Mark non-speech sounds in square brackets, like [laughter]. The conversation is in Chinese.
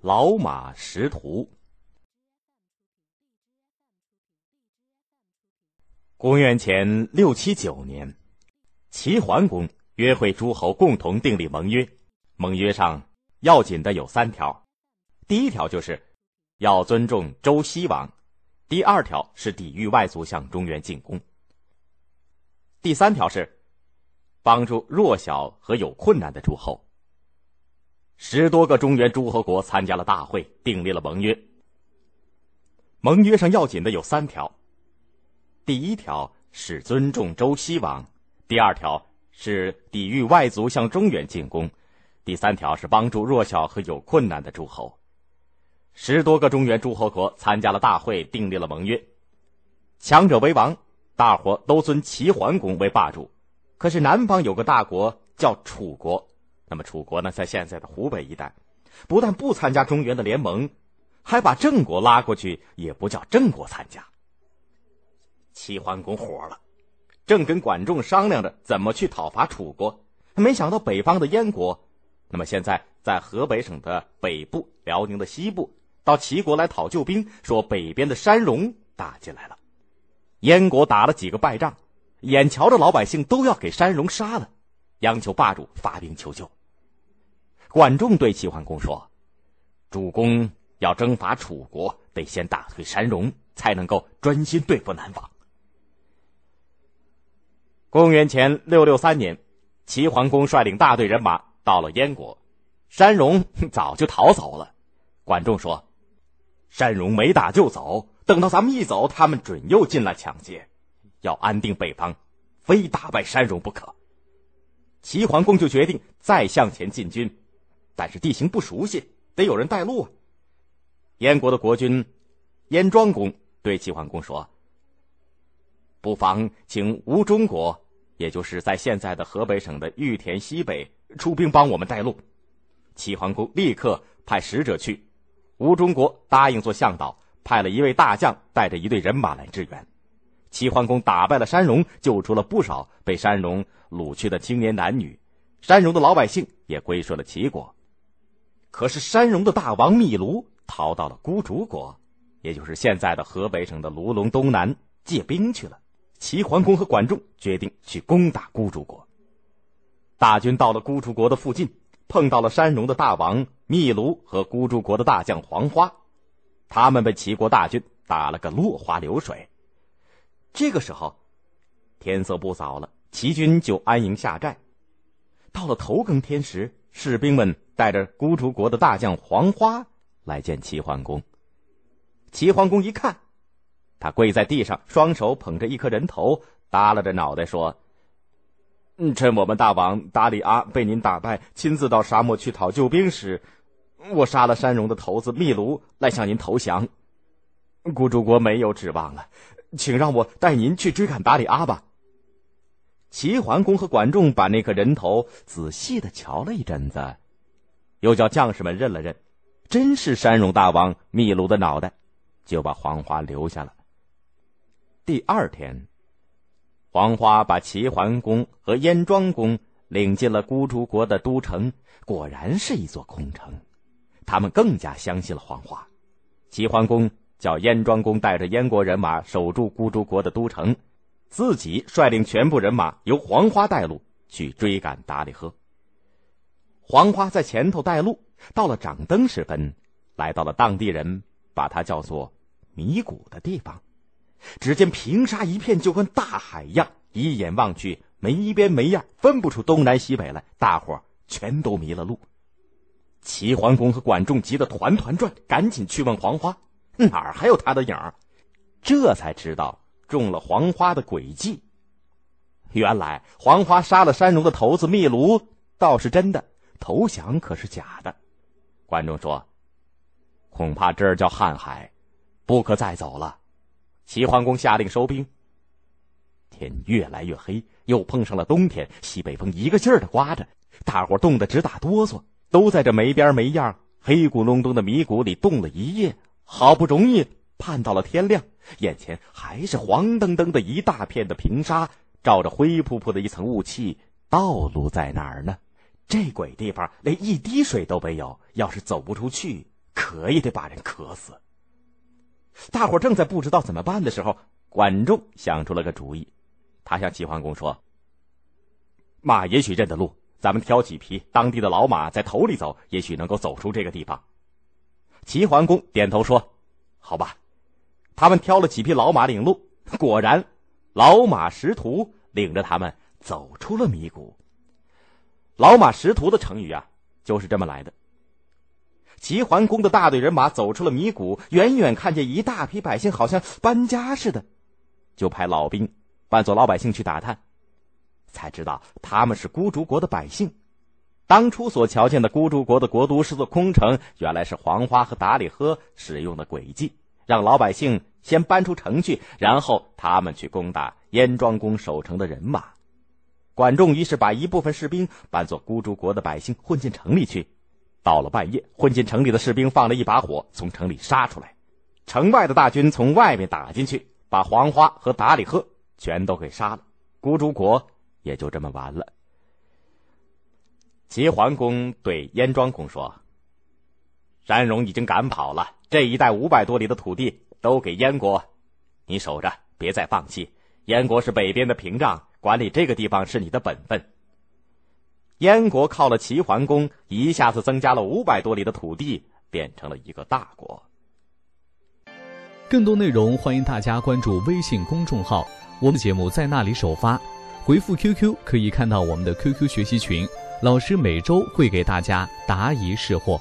老马识途。公元前六七九年，齐桓公约会诸侯共同订立盟约。盟约上要紧的有三条：第一条就是要尊重周西王；第二条是抵御外族向中原进攻；第三条是帮助弱小和有困难的诸侯。十多个中原诸侯国参加了大会，订立了盟约。盟约上要紧的有三条：第一条是尊重周西王；第二条是抵御外族向中原进攻；第三条是帮助弱小和有困难的诸侯。十多个中原诸侯国参加了大会，订立了盟约。强者为王，大伙都尊齐桓公为霸主。可是南方有个大国叫楚国。那么楚国呢，在现在的湖北一带，不但不参加中原的联盟，还把郑国拉过去，也不叫郑国参加。齐桓公火了，正跟管仲商量着怎么去讨伐楚国，没想到北方的燕国，那么现在在河北省的北部、辽宁的西部，到齐国来讨救兵，说北边的山戎打进来了，燕国打了几个败仗，眼瞧着老百姓都要给山戎杀了，央求霸主发兵求救。管仲对齐桓公说：“主公要征伐楚国，得先打退山戎，才能够专心对付南方。”公元前六六三年，齐桓公率领大队人马到了燕国，山戎 [laughs] 早就逃走了。管仲说：“山戎没打就走，等到咱们一走，他们准又进来抢劫。要安定北方，非打败山戎不可。”齐桓公就决定再向前进军。但是地形不熟悉，得有人带路啊。燕国的国君燕庄公对齐桓公说：“不妨请吴中国，也就是在现在的河北省的玉田西北出兵帮我们带路。”齐桓公立刻派使者去，吴中国答应做向导，派了一位大将带着一队人马来支援。齐桓公打败了山戎，救出了不少被山戎掳去的青年男女，山戎的老百姓也归顺了齐国。可是山戎的大王密卢逃到了孤竹国，也就是现在的河北省的卢龙东南借兵去了。齐桓公和管仲决定去攻打孤竹国。大军到了孤竹国的附近，碰到了山戎的大王密卢和孤竹国的大将黄花，他们被齐国大军打了个落花流水。这个时候，天色不早了，齐军就安营下寨。到了头更天时，士兵们。带着孤竹国的大将黄花来见齐桓公。齐桓公一看，他跪在地上，双手捧着一颗人头，耷拉着脑袋说：“嗯，趁我们大王达里阿被您打败，亲自到沙漠去讨救兵时，我杀了山戎的头子秘卢来向您投降。孤竹国没有指望了，请让我带您去追赶达里阿吧。”齐桓公和管仲把那颗人头仔细的瞧了一阵子。又叫将士们认了认，真是山戎大王秘鲁的脑袋，就把黄花留下了。第二天，黄花把齐桓公和燕庄公领进了孤竹国的都城，果然是一座空城。他们更加相信了黄花。齐桓公叫燕庄公带着燕国人马守住孤竹国的都城，自己率领全部人马由黄花带路去追赶达里赫。黄花在前头带路，到了掌灯时分，来到了当地人把它叫做迷谷的地方。只见平沙一片，就跟大海一样，一眼望去没边没样，分不出东南西北来。大伙全都迷了路。齐桓公和管仲急得团团转，赶紧去问黄花哪儿还有他的影儿。这才知道中了黄花的诡计。原来黄花杀了山戎的头子秘卢，倒是真的。投降可是假的，观众说：“恐怕这儿叫瀚海，不可再走了。”齐桓公下令收兵。天越来越黑，又碰上了冬天，西北风一个劲儿的刮着，大伙冻得直打哆嗦，都在这没边没样、黑咕隆咚的迷谷里冻了一夜。好不容易盼到了天亮，眼前还是黄澄澄的一大片的平沙，罩着灰扑扑的一层雾气。道路在哪儿呢？这鬼地方连一滴水都没有，要是走不出去，渴也得把人渴死。大伙正在不知道怎么办的时候，管仲想出了个主意，他向齐桓公说：“马也许认得路，咱们挑几匹当地的老马在头里走，也许能够走出这个地方。”齐桓公点头说：“好吧。”他们挑了几匹老马领路，[laughs] 果然，老马识途，领着他们走出了迷谷。老马识途的成语啊，就是这么来的。齐桓公的大队人马走出了迷谷，远远看见一大批百姓，好像搬家似的，就派老兵扮作老百姓去打探，才知道他们是孤竹国的百姓。当初所瞧见的孤竹国的国都是座空城，原来是黄花和达里呵使用的诡计，让老百姓先搬出城去，然后他们去攻打燕庄公守城的人马。管仲于是把一部分士兵扮作孤竹国的百姓混进城里去。到了半夜，混进城里的士兵放了一把火，从城里杀出来，城外的大军从外面打进去，把黄花和达里赫全都给杀了。孤竹国也就这么完了。齐桓公对燕庄公说：“山戎已经赶跑了，这一带五百多里的土地都给燕国，你守着，别再放弃。燕国是北边的屏障，管理这个地方是你的本分。”燕国靠了齐桓公，一下子增加了五百多里的土地，变成了一个大国。更多内容欢迎大家关注微信公众号，我们节目在那里首发。回复 QQ 可以看到我们的 QQ 学习群。老师每周会给大家答疑释惑。